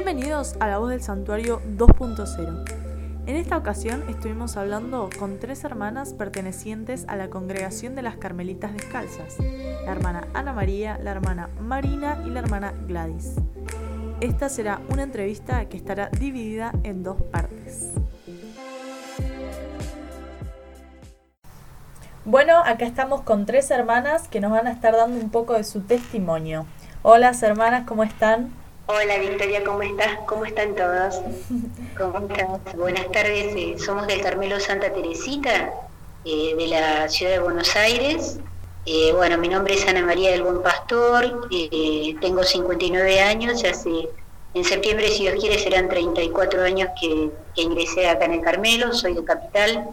Bienvenidos a La Voz del Santuario 2.0. En esta ocasión estuvimos hablando con tres hermanas pertenecientes a la congregación de las Carmelitas Descalzas, la hermana Ana María, la hermana Marina y la hermana Gladys. Esta será una entrevista que estará dividida en dos partes. Bueno, acá estamos con tres hermanas que nos van a estar dando un poco de su testimonio. Hola hermanas, ¿cómo están? Hola Victoria, ¿cómo estás? ¿Cómo están todos? ¿Cómo estás? Buenas tardes, eh, somos del Carmelo Santa Teresita, eh, de la ciudad de Buenos Aires. Eh, bueno, mi nombre es Ana María del Buen Pastor, tengo 59 años, hace, en septiembre, si Dios quiere, serán 34 años que, que ingresé acá en el Carmelo, soy de Capital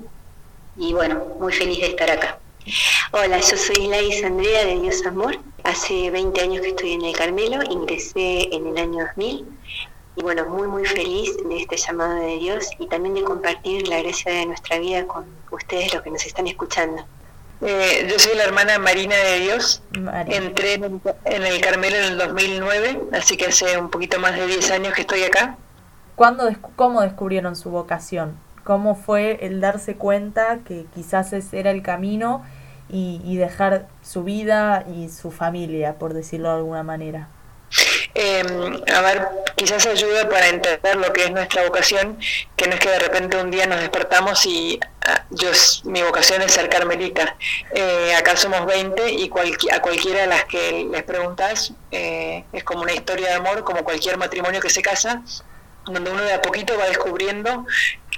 y bueno, muy feliz de estar acá. Hola, yo soy Laís Andrea de Dios Amor. Hace 20 años que estoy en el Carmelo, ingresé en el año 2000 y bueno, muy muy feliz de este llamado de Dios y también de compartir la gracia de nuestra vida con ustedes los que nos están escuchando. Eh, yo soy la hermana Marina de Dios. Entré en, el Carmelo en el 2009, así que hace un poquito más de 10 años que estoy acá. ¿Cuándo, ¿Cómo descubrieron su vocación? ¿Cómo fue el darse cuenta que quizás ese era el camino y, dejar su vida y su familia, por decirlo de alguna manera? Em, a ver, quizás ayuda para entender lo que es nuestra vocación, que no es que de repente un día nos despertamos y ah, yo mi vocación es ser carmelita. Eh, acá somos 20 y a cualquiera de las que les preguntas eh, es como una historia de amor, como cualquier matrimonio que se casa, donde uno de a poquito va descubriendo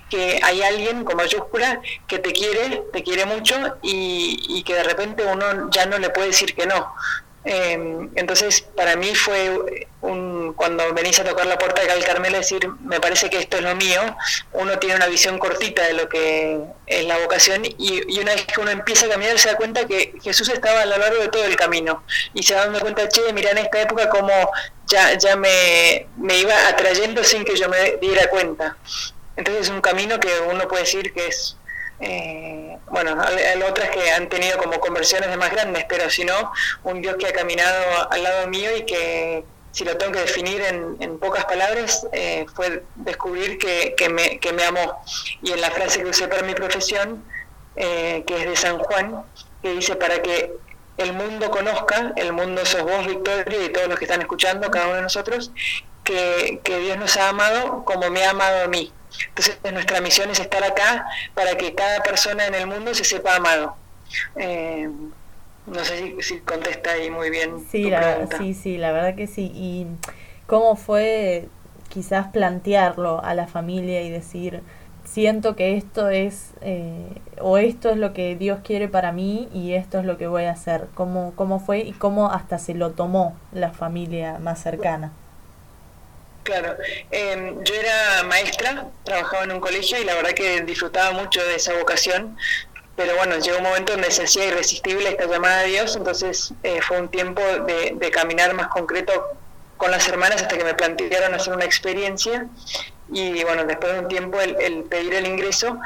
que hay alguien con mayúscula que te quiere, te quiere mucho y, que de repente uno ya no le puede decir que no. Em, entonces, para mí fue un, cuando venís a tocar la puerta de Cal Carmelo, decir, me parece que esto es lo mío, uno tiene una visión cortita de lo que es la vocación y, una vez que uno empieza a caminar se da cuenta que Jesús estaba a lo largo de todo el camino y se da dando cuenta, che, mira en esta época como ya, ya me, me iba atrayendo sin que yo me diera cuenta. Entonces es un camino que uno puede decir que es, eh, bueno, hay otras que han tenido como conversiones de más grandes, pero si no, un Dios que ha caminado al lado mío y que, si lo tengo que definir en, pocas palabras, eh, fue descubrir que, que, me, que me amó. Y en la frase que usé para mi profesión, eh, que es de San Juan, que dice, para que el mundo conozca, el mundo sos vos, Victoria, y todos los que están escuchando, cada uno de nosotros, que, que Dios nos ha amado como me ha amado a mí. Entonces nuestra misión es estar acá para que cada persona en el mundo se sepa amado. Eh, no sé si, contesta ahí muy bien. Sí, la, sí, sí, la verdad que sí. ¿Y cómo fue quizás plantearlo a la familia y decir, siento que esto es, eh, o esto es lo que Dios quiere para mí y esto es lo que voy a hacer? ¿Cómo, cómo fue y cómo hasta se lo tomó la familia más cercana? Claro, em, yo era maestra, trabajaba en un colegio y la verdad que disfrutaba mucho de esa vocación, pero bueno, llegó un momento donde se hacía irresistible esta llamada de Dios, entonces eh, fue un tiempo de, caminar más concreto con las hermanas hasta que me plantearon hacer una experiencia. Y bueno, después de un tiempo el, pedir el ingreso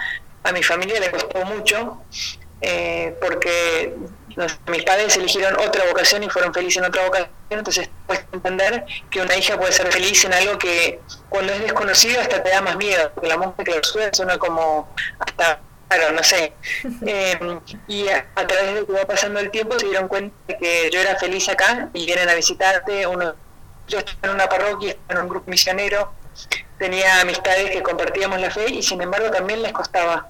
a mi familia le costó mucho eh, porque mis padres eligieron otra vocación y fueron felices en otra vocación, entonces puedes entender que una hija puede ser feliz en algo que cuando es desconocido hasta te da más miedo, porque la música que lo suena como hasta claro, no sé. Em, y a, través de que va pasando el tiempo se dieron cuenta de que yo era feliz acá y vienen a visitarte. Uno, yo estaba en una parroquia, estaba en un grupo misionero, tenía amistades que compartíamos la fe y sin embargo también les costaba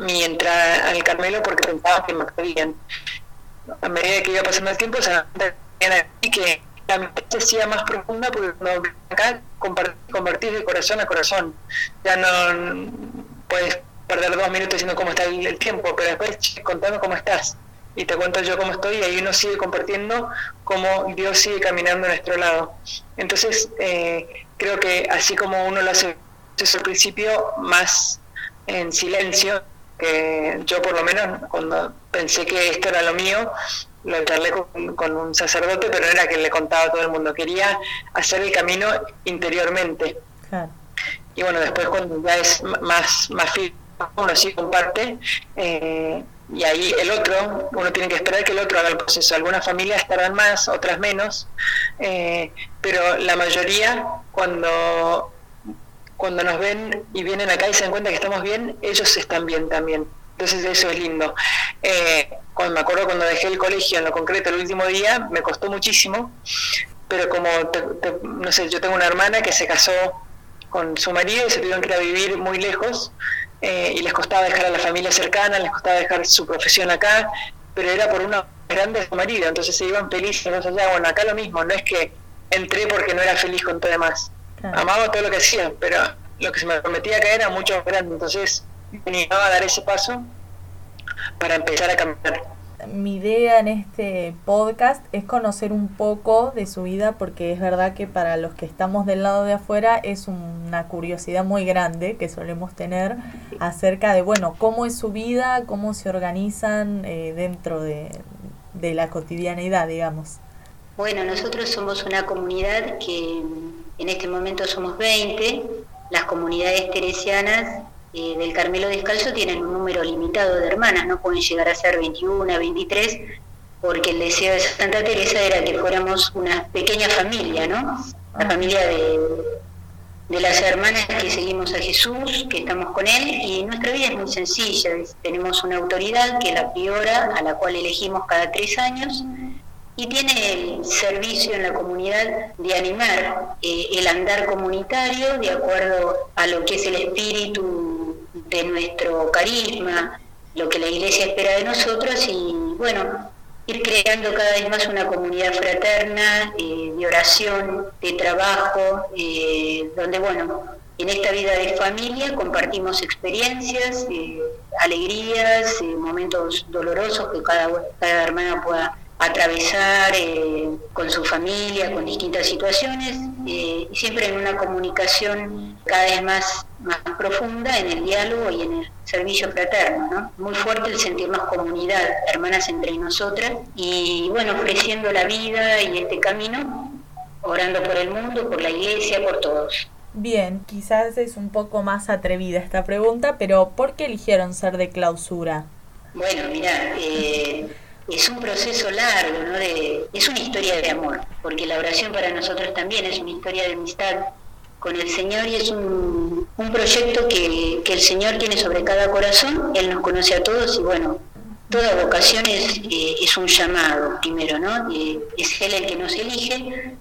mi entrada al Carmelo porque pensaba que me querían. A medida que iba pasando el tiempo, se que la amistad se hacía más profunda porque cuando acá convertís de corazón a corazón. Ya no puedes perder dos minutos diciendo cómo está el, tiempo, pero después contame cómo estás. Y te cuento yo cómo estoy y ahí uno sigue compartiendo cómo Dios sigue caminando a nuestro lado. Entonces, eh, creo que así como uno lo hace al principio, más en silencio, que yo por lo menos cuando pensé que esto era lo mío, lo charlé con, un sacerdote, pero no era que le contaba a todo el mundo, quería hacer el camino interiormente. Y bueno, después cuando ya es más, más uno sí comparte, eh, y ahí el otro, uno tiene que esperar que el otro haga el proceso. Algunas familias tardan más, otras menos, eh, pero la mayoría cuando, cuando nos ven y vienen acá y se dan cuenta que estamos bien, ellos están bien también. Entonces eso es lindo. Eh, cuando me acuerdo cuando dejé el colegio en lo concreto el último día, me costó muchísimo, pero como, no sé, yo tengo una hermana que se casó con su marido y se tuvieron que ir a vivir muy lejos eh, y les costaba dejar a la familia cercana, les costaba dejar su profesión acá, pero era por una grande de su marido, entonces se iban felices más allá. Bueno, acá lo mismo, no es que entré porque no era feliz con todo demás. Amaba todo lo que hacía, pero lo que se me prometía acá era mucho más grande, entonces me animaba a dar ese paso para empezar a cambiar mi idea en este podcast es conocer un poco de su vida porque es verdad que para los que estamos del lado de afuera es una curiosidad muy grande que solemos tener acerca de, bueno, cómo es su vida, cómo se organizan eh, dentro de, de la cotidianidad, digamos. Bueno, nosotros somos una comunidad que en este momento somos 20, las comunidades teresianas eh, del Carmelo Descalzo tienen un número limitado de hermanas, no pueden llegar a ser 21, 23, porque el deseo de Santa Teresa era que fuéramos una pequeña familia, ¿no? La familia de, de las hermanas que seguimos a Jesús, que estamos con Él, y nuestra vida es muy sencilla. Tenemos una autoridad que es la priora, a la cual elegimos cada tres años, y tiene el servicio en la comunidad de animar eh, el andar comunitario de acuerdo a lo que es el espíritu de nuestro carisma, lo que la Iglesia espera de nosotros y bueno, ir creando cada vez más una comunidad fraterna eh, de oración, de trabajo, eh, donde bueno, en esta vida de familia compartimos experiencias, alegrías, momentos dolorosos que cada, cada hermana pueda atravesar eh, con su familia, con distintas situaciones, eh, siempre en una comunicación cada vez más, más profunda en el diálogo y en el servicio fraterno. ¿no? Muy fuerte el sentirnos comunidad, hermanas entre nosotras, y bueno, ofreciendo la vida y este camino, orando por el mundo, por la iglesia, por todos. Bien, quizás es un poco más atrevida esta pregunta, pero ¿por qué eligieron ser de clausura? Bueno, mira, eh, es un proceso largo, ¿no? Es una historia de amor, porque la oración para nosotros también es una historia de amistad con el Señor y es un, proyecto que, que, el Señor tiene sobre cada corazón, Él nos conoce a todos y bueno, toda vocación es, eh, es un llamado primero, ¿no? Es Él el que nos elige,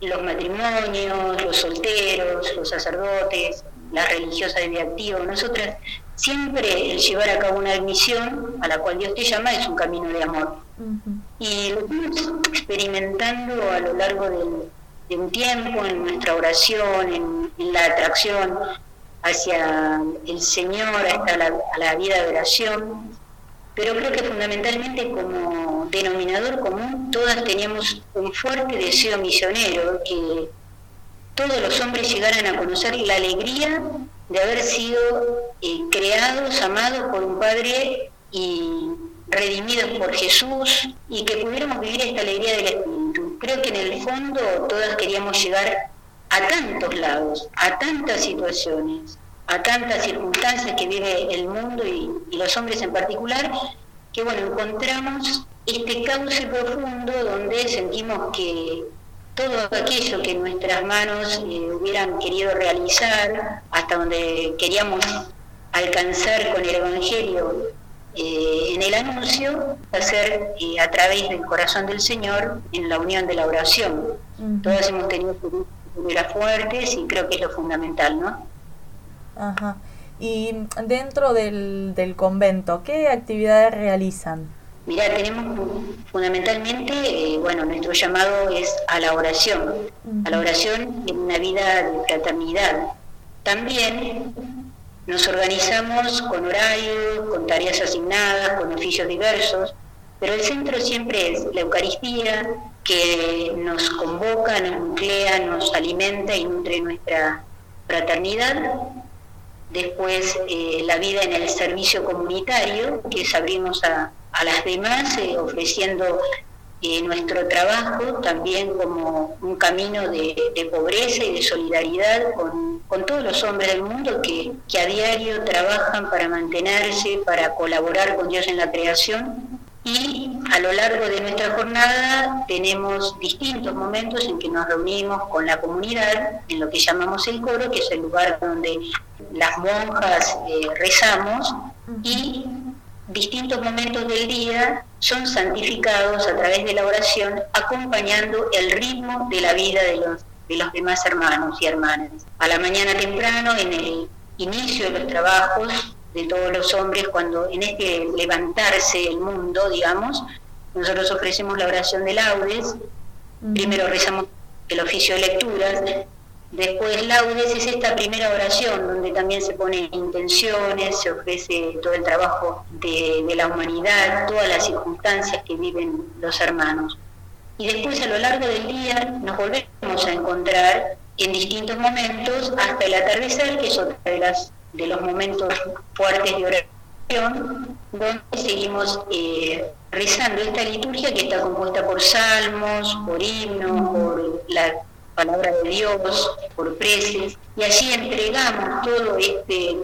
los matrimonios, los solteros, los sacerdotes, las religiosas de vida activo, nosotras siempre el llevar a cabo una misión a la cual Dios te llama es un camino de amor. Y lo estamos experimentando a lo largo de, un tiempo en nuestra oración, en, la atracción hacia el Señor, hasta la, a la vida de oración. Pero creo que fundamentalmente como denominador común todas teníamos un fuerte deseo misionero, que todos los hombres llegaran a conocer la alegría de haber sido eh, creados, amados por un Padre y redimidos por Jesús y que pudiéramos vivir esta alegría del Espíritu. Creo que en el fondo todas queríamos llegar a tantos lados, a tantas situaciones, a tantas circunstancias que vive el mundo y, y los hombres en particular, que bueno, encontramos este cauce profundo donde sentimos que todo aquello que nuestras manos eh, hubieran querido realizar, hasta donde queríamos alcanzar con el Evangelio eh, en el anuncio, hacer eh, a través del corazón del Señor en la unión de la oración. Todos hemos tenido figuras fuertes y creo que es lo fundamental, ¿no? Ajá. Y dentro del, del convento, ¿qué actividades realizan? Mirá, tenemos fundamentalmente, eh, bueno, nuestro llamado es a la oración, a la oración en una vida de fraternidad. También nos organizamos con horarios, con tareas asignadas, con oficios diversos, pero el centro siempre es la Eucaristía, que nos convoca, nos nuclea, nos alimenta y nutre nuestra fraternidad. Después eh, la vida en el servicio comunitario, que es a a las demás, eh, ofreciendo eh, nuestro trabajo también como un camino de, pobreza y de solidaridad con, con todos los hombres del mundo que, que a diario trabajan para mantenerse, para colaborar con Dios en la creación y a lo largo de nuestra jornada tenemos distintos momentos en que nos reunimos con la comunidad en lo que llamamos el coro, que es el lugar donde las monjas eh, rezamos y distintos momentos del día son santificados a través de la oración, acompañando el ritmo de la vida de los, de los demás hermanos y hermanas. A la mañana temprano, en el inicio de los trabajos, de todos los hombres cuando en este levantarse el mundo, digamos, nosotros ofrecemos la oración de laudes, primero rezamos el oficio de lecturas, después laudes es esta primera oración donde también se ponen intenciones, se ofrece todo el trabajo de, de la humanidad, todas las circunstancias que viven los hermanos. Y después a lo largo del día nos volvemos a encontrar en distintos momentos hasta el atardecer, que es otra de las de los momentos fuertes de oración, donde seguimos eh, rezando esta liturgia que está compuesta por salmos, por himnos, por la palabra de Dios, por preces, y allí entregamos todo este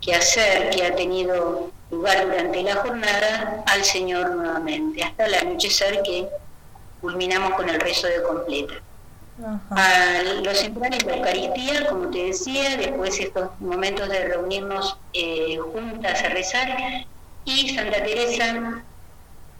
quehacer que ha tenido lugar durante la jornada al Señor nuevamente, hasta el anochecer que culminamos con el rezo de completa a los centrales de Eucaristía, como te decía, después estos momentos de reunirnos eh, juntas a rezar, y Santa Teresa,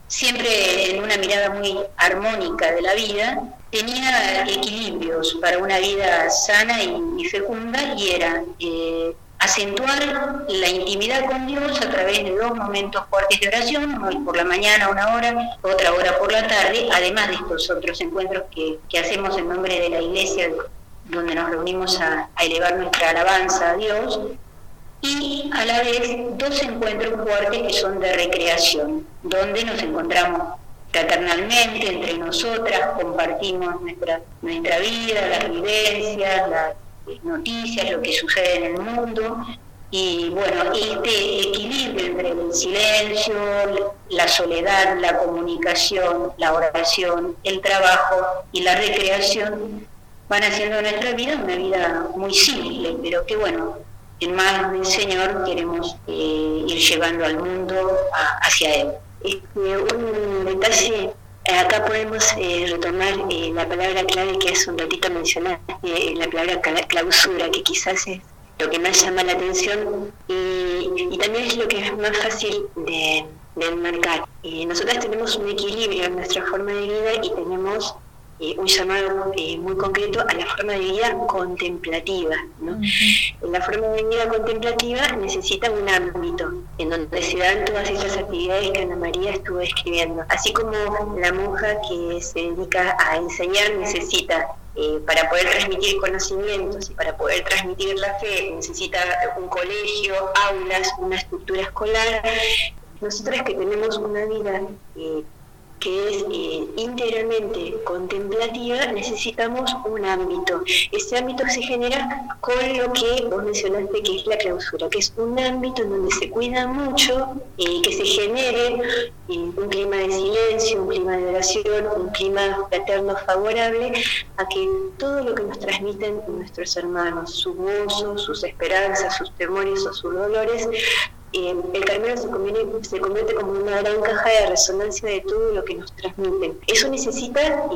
siempre en una mirada muy armónica de la vida, tenía equilibrios para una vida sana y, fecunda, y era eh, acentuar la intimidad con Dios a través de dos momentos fuertes de oración, uno por la mañana una hora, otra hora por la tarde, además de estos otros encuentros que, hacemos en nombre de la iglesia, donde nos reunimos a, elevar nuestra alabanza a Dios, y a la vez dos encuentros fuertes que son de recreación, donde nos encontramos fraternalmente entre nosotras, compartimos nuestra, nuestra vida, las vivencias, las noticias, lo que sucede en el mundo. Y bueno, este equilibrio entre el silencio, la soledad, la comunicación, la oración, el trabajo y la recreación van haciendo nuestra vida una vida muy simple, pero que bueno, en manos del Señor queremos eh, ir llevando al mundo hacia Él. Este, un detalle Acá podemos eh, retomar eh, la palabra clave que hace un ratito mencionaste, eh, la palabra clausura, que quizás es lo que más llama la atención y, también es lo que es más fácil de, de enmarcar. nosotras tenemos un equilibrio en nuestra forma de vida y tenemos un llamado eh, muy concreto a la forma de vida contemplativa. ¿no? La forma de vida contemplativa necesita un ámbito en donde se dan todas estas actividades que Ana María estuvo describiendo. Así como la monja que se dedica a enseñar necesita eh, para poder transmitir conocimientos y para poder transmitir la fe necesita un colegio, aulas, una estructura escolar. Nosotras que tenemos una vida eh, que es eh, íntegramente contemplativa, necesitamos un ámbito. Ese ámbito se genera con lo que vos mencionaste que es la clausura, que es un ámbito en donde se cuida mucho, eh, que se genere eh, un clima de silencio, un clima de oración, un clima fraterno favorable a que todo lo que nos transmiten nuestros hermanos, sus gozos, sus esperanzas, sus temores o sus dolores, el Carmelo se convierte, se convierte como una gran caja de resonancia de todo lo que nos transmiten. Eso necesita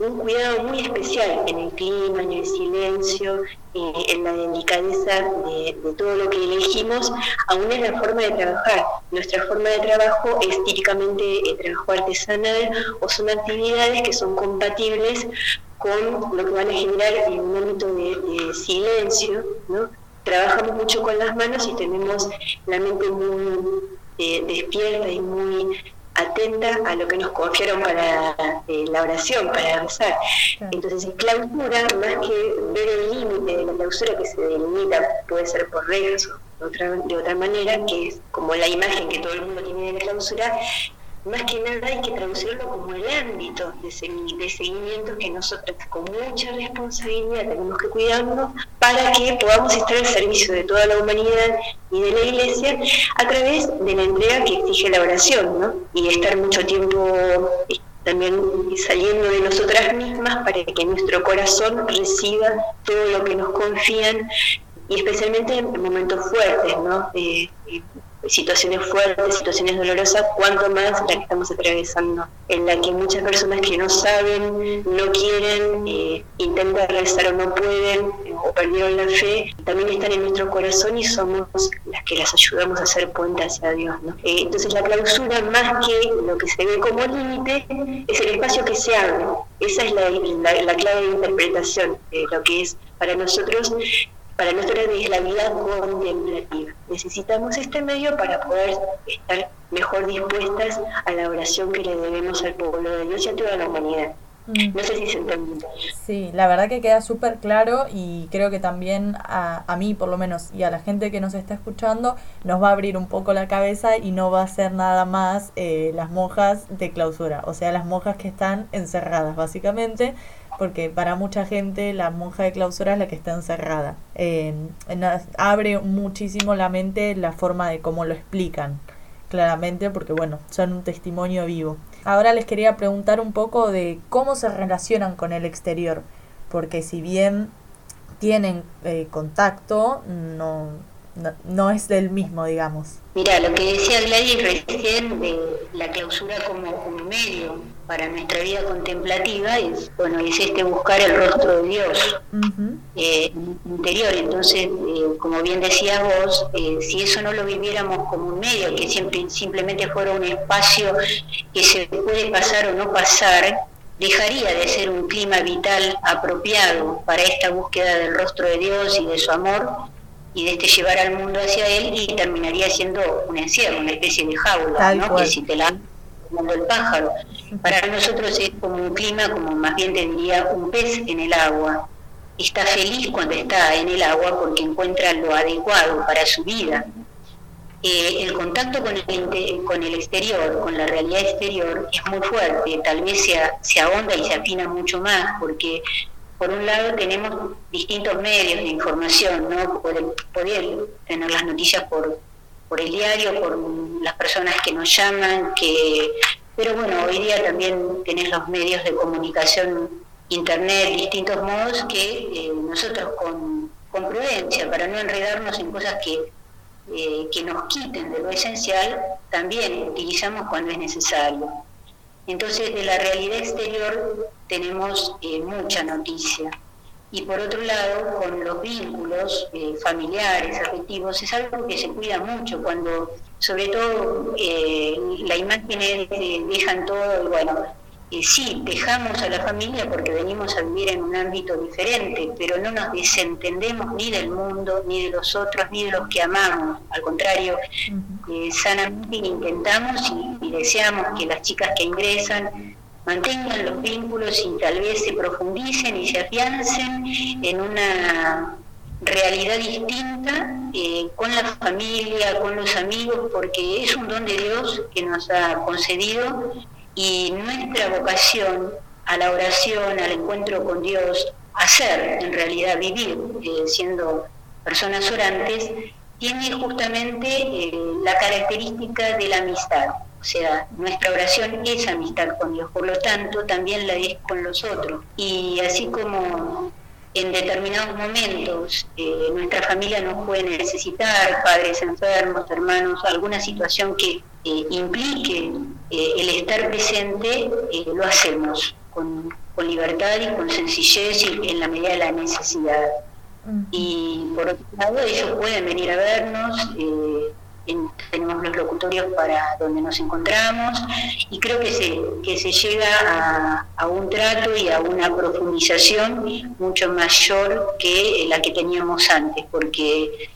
un cuidado muy especial en el clima, en el silencio, en la delicadeza de, todo lo que elegimos, aún en la forma de trabajar. Nuestra forma de trabajo es típicamente trabajo artesanal o son actividades que son compatibles con lo que van a generar en un ámbito de, de silencio, ¿no? Trabajamos mucho con las manos y tenemos la mente muy eh, despierta y muy atenta a lo que nos confiaron para eh, la oración, para rezar. Entonces, en clausura, más que ver el límite de la clausura que se delimita, puede ser por reglas o de otra, de otra manera, que es como la imagen que todo el mundo tiene de la clausura, más que nada hay que traducirlo como el ámbito de, seguimiento que nosotros con mucha responsabilidad tenemos que cuidarnos para que podamos estar al servicio de toda la humanidad y de la iglesia a través de la entrega que exige la oración, ¿no? Y estar mucho tiempo también saliendo de nosotras mismas para que nuestro corazón reciba todo lo que nos confían y especialmente en momentos fuertes, ¿no? Eh, situaciones fuertes, situaciones dolorosas, cuanto más la que estamos atravesando, en la que muchas personas que no saben, no quieren, eh, intentan rezar o no pueden, eh, o perdieron la fe, también están en nuestro corazón y somos las que las ayudamos a hacer puente hacia Dios. ¿no? Eh, entonces la clausura, más que lo que se ve como límite, es el espacio que se abre. Esa es la, la clave de interpretación de lo que es para nosotros para nosotros es la vida contemplativa. Necesitamos este medio para poder estar mejor dispuestas a la oración que le debemos al pueblo de Dios y a toda la humanidad. Mm. No sé si se entiende. Sí, la verdad que queda súper claro y creo que también a, a, mí por lo menos y a la gente que nos está escuchando nos va a abrir un poco la cabeza y no va a ser nada más eh, las monjas de clausura, o sea, las monjas que están encerradas básicamente porque para mucha gente la monja de clausura es la que está encerrada. abre muchísimo la mente la forma de cómo lo explican, claramente, porque bueno, son un testimonio vivo. Ahora les quería preguntar un poco de cómo se relacionan con el exterior, porque si bien tienen eh, contacto, no, no, es del mismo, digamos. Mira, lo que decía Gladys recién de la clausura como un medio para nuestra vida contemplativa es, bueno, es este buscar el rostro de Dios eh, interior. Entonces, eh, como bien decías vos, eh, si eso no lo viviéramos como un medio, que siempre simplemente fuera un espacio que se puede pasar o no pasar, dejaría de ser un clima vital apropiado para esta búsqueda del rostro de Dios y de su amor y de este llevar al mundo hacia él y terminaría siendo un encierro, una especie de jaula, ¿no? que si te la mundo el pájaro. Para nosotros es como un clima, como más bien tendría un pez en el agua. Está feliz cuando está en el agua porque encuentra lo adecuado para su vida. Eh, el contacto con el, con el exterior, con la realidad exterior, es muy fuerte. Tal vez se, se ahonda y se afina mucho más porque por un lado tenemos distintos medios de información, ¿no? Poder, poder tener las noticias por, por el diario, por las personas que nos llaman, que pero bueno, hoy día también tenés los medios de comunicación, internet, distintos modos que eh, nosotros con, prudencia, para no enredarnos en cosas que, eh, que nos quiten de lo esencial, también utilizamos cuando es necesario. Entonces, de la realidad exterior tenemos eh, mucha noticia y por otro lado con los vínculos eh, familiares, afectivos, es algo que se cuida mucho cuando sobre todo eh, la imagen es dejan todo y bueno, eh, sí, dejamos a la familia porque venimos a vivir en un ámbito diferente, pero no nos desentendemos ni del mundo, ni de los otros, ni de los que amamos. Al contrario, sanamente intentamos y deseamos que las chicas que ingresan mantengan los vínculos y tal vez se profundicen y se afiancen en una realidad distinta eh, con la familia, con los amigos, porque es un don de Dios que nos ha concedido y nuestra vocación a la oración, al encuentro con Dios, hacer en realidad vivir eh, siendo personas orantes, tiene justamente eh, la característica de la amistad. O sea, nuestra oración es amistad con Dios, por lo tanto también la es con los otros. Y así como en determinados momentos eh, nuestra familia nos puede necesitar, padres enfermos, hermanos, alguna situación que eh, implique eh, el estar presente, lo hacemos con, con, libertad y con sencillez y en la medida de la necesidad. Y por otro lado, ellos pueden venir a vernos tenemos los locutorios para donde nos encontramos y creo que se, que se llega a, a, un trato y a una profundización mucho mayor que la que teníamos antes, porque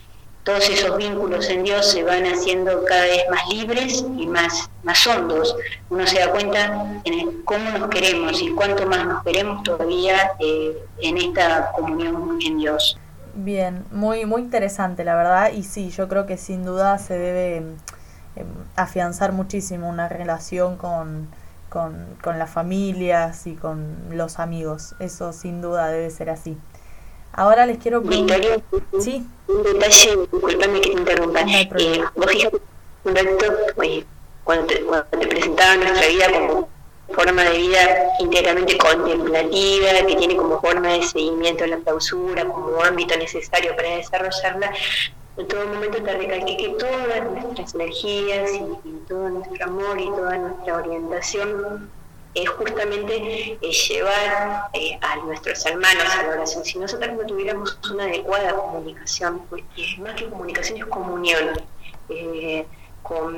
todos esos vínculos en Dios se van haciendo cada vez más libres y más, más hondos. Uno se da cuenta en cómo nos queremos y cuánto más nos queremos todavía eh, en esta comunión en Dios. Bien, muy, muy interesante la verdad y sí, yo creo que sin duda se debe em, afianzar muchísimo una relación con, con, con, las familias y con los amigos, eso sin duda debe ser así. Ahora les quiero preguntar... ¿Sí? Un detalle, disculpame que te interrumpa. eh, vos fíjate un rato, cuando, te, cuando te presentaba nuestra vida como forma de vida íntegramente contemplativa, que tiene como forma de seguimiento la clausura, como ámbito necesario para desarrollarla, en todo momento te recalqué que todas nuestras energías y, todo nuestro amor y toda nuestra orientación es justamente llevar eh, a nuestros hermanos a la oración. Si nosotros no tuviéramos una adecuada comunicación, porque más que comunicación es comunión eh, con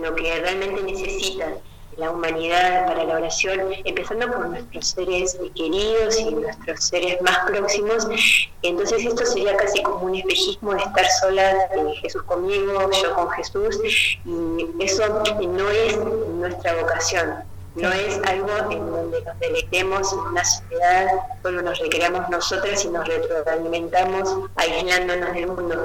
lo que realmente necesitan la humanidad para la oración, empezando por nuestros seres queridos y nuestros seres más próximos. Entonces esto sería casi como un espejismo de estar sola, eh, Jesús conmigo, yo con Jesús, y eso no es nuestra vocación. No es algo en donde nos deleitemos en una sociedad, solo nos recreamos nosotras y nos retroalimentamos aislándonos del mundo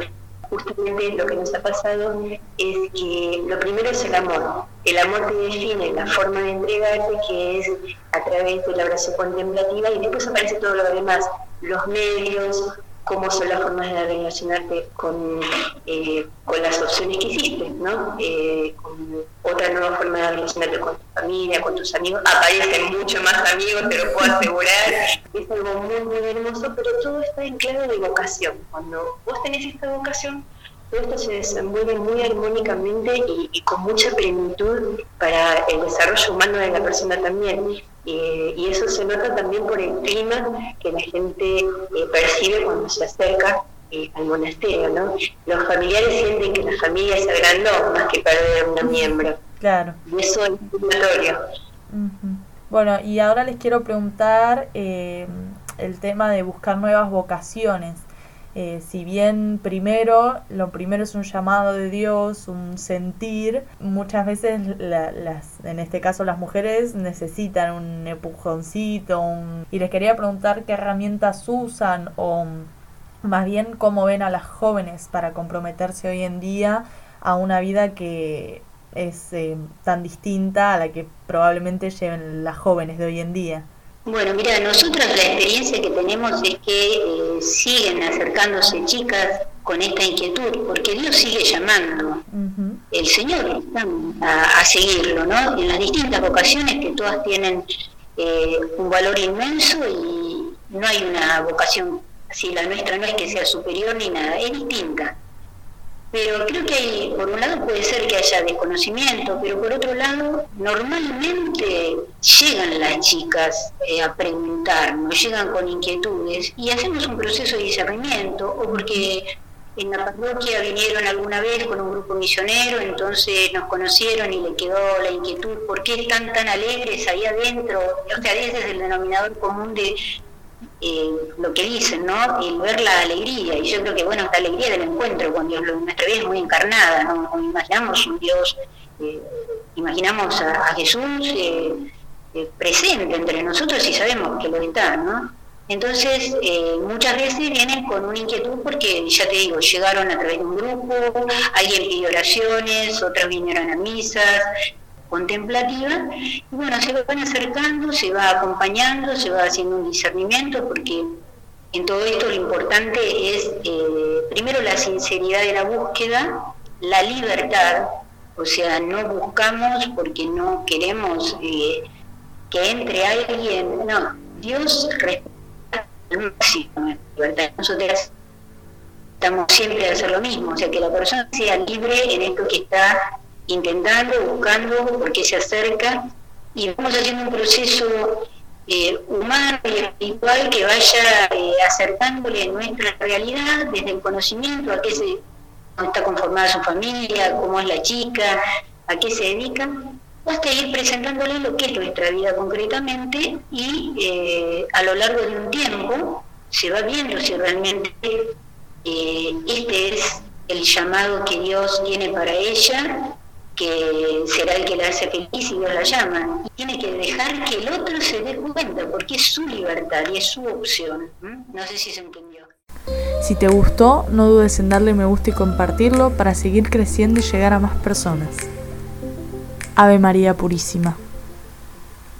justamente lo que nos ha pasado es que lo primero es el amor. El amor te define la forma de entregarte, que es a través de la oración contemplativa, y después aparece todo lo demás, los medios, cómo son las formas de relacionarte con, eh, con las opciones que hiciste, ¿no? Eh, con otra nueva forma de relacionarte con tu familia, con tus amigos. Aparecen mucho más amigos, te lo puedo asegurar. Es algo muy, muy hermoso, pero todo está en clave de vocación. Cuando vos tenés esta vocación, todo esto se desenvuelve muy armónicamente y, con mucha plenitud para el desarrollo humano de la persona también. y eso se nota también por el clima que la gente eh, percibe cuando se acerca eh, al monasterio, ¿no? Los familiares sienten que la familia se agrandó más que perder un miembro. Claro. Y eso es obligatorio. Bueno, y ahora les quiero preguntar eh, el tema de buscar nuevas vocaciones. Eh, si bien primero, lo primero es un llamado de Dios, un sentir, muchas veces las, en este caso las mujeres necesitan un empujoncito y les quería preguntar qué herramientas usan o más bien cómo ven a las jóvenes para comprometerse hoy en día a una vida que es eh, tan distinta a la que probablemente lleven las jóvenes de hoy en día. Bueno, mira, nosotros la experiencia que tenemos es que eh, siguen acercándose chicas con esta inquietud, porque Dios sigue llamando. El Señor a, a, seguirlo, ¿no? En las distintas vocaciones que todas tienen eh, un valor inmenso y no hay una vocación así, la nuestra no es que sea superior ni nada, es distinta. Pero creo que hay, por un lado puede ser que haya desconocimiento, pero por otro lado, normalmente llegan las chicas eh, a preguntarnos, llegan con inquietudes y hacemos un proceso de discernimiento, o porque en la parroquia vinieron alguna vez con un grupo misionero, entonces nos conocieron y le quedó la inquietud, ¿por qué están tan alegres ahí adentro? O sea, es el denominador común de eh, lo que dicen, ¿no? El ver la alegría, y yo creo que, bueno, esta alegría del encuentro con Dios, nuestra vida es muy encarnada, ¿no? Imaginamos un Dios, eh, imaginamos a, Jesús eh, presente entre nosotros y sabemos que lo está, ¿no? Entonces, muchas veces vienen con una inquietud porque, ya te digo, llegaron a través de un grupo, alguien pidió oraciones, otros vinieron a misas, contemplativa, y bueno, se van acercando, se va acompañando, se va haciendo un discernimiento, porque en todo esto lo importante es eh, primero la sinceridad de la búsqueda, la libertad, o sea, no buscamos porque no queremos eh, que entre alguien, no, Dios respeta al máximo libertad. Nosotros estamos siempre a hacer lo mismo, o sea, que la persona sea libre en esto que está intentando, buscando, porque se acerca, y vamos haciendo un proceso eh, humano y espiritual que vaya eh, acercándole nuestra realidad desde el conocimiento, a qué se está conformada su familia, cómo es la chica, a qué se dedica, hasta ir presentándole lo que es nuestra vida concretamente y eh, a lo largo de un tiempo se va viendo si realmente este es el llamado que Dios tiene para ella que será el que la hace feliz y Dios la llama. Y tiene que dejar que el otro se dé cuenta, porque es su libertad y es su opción. No sé si se entendió. Si te gustó, no dudes en darle me gusta y compartirlo para seguir creciendo y llegar a más personas. Ave María Purísima.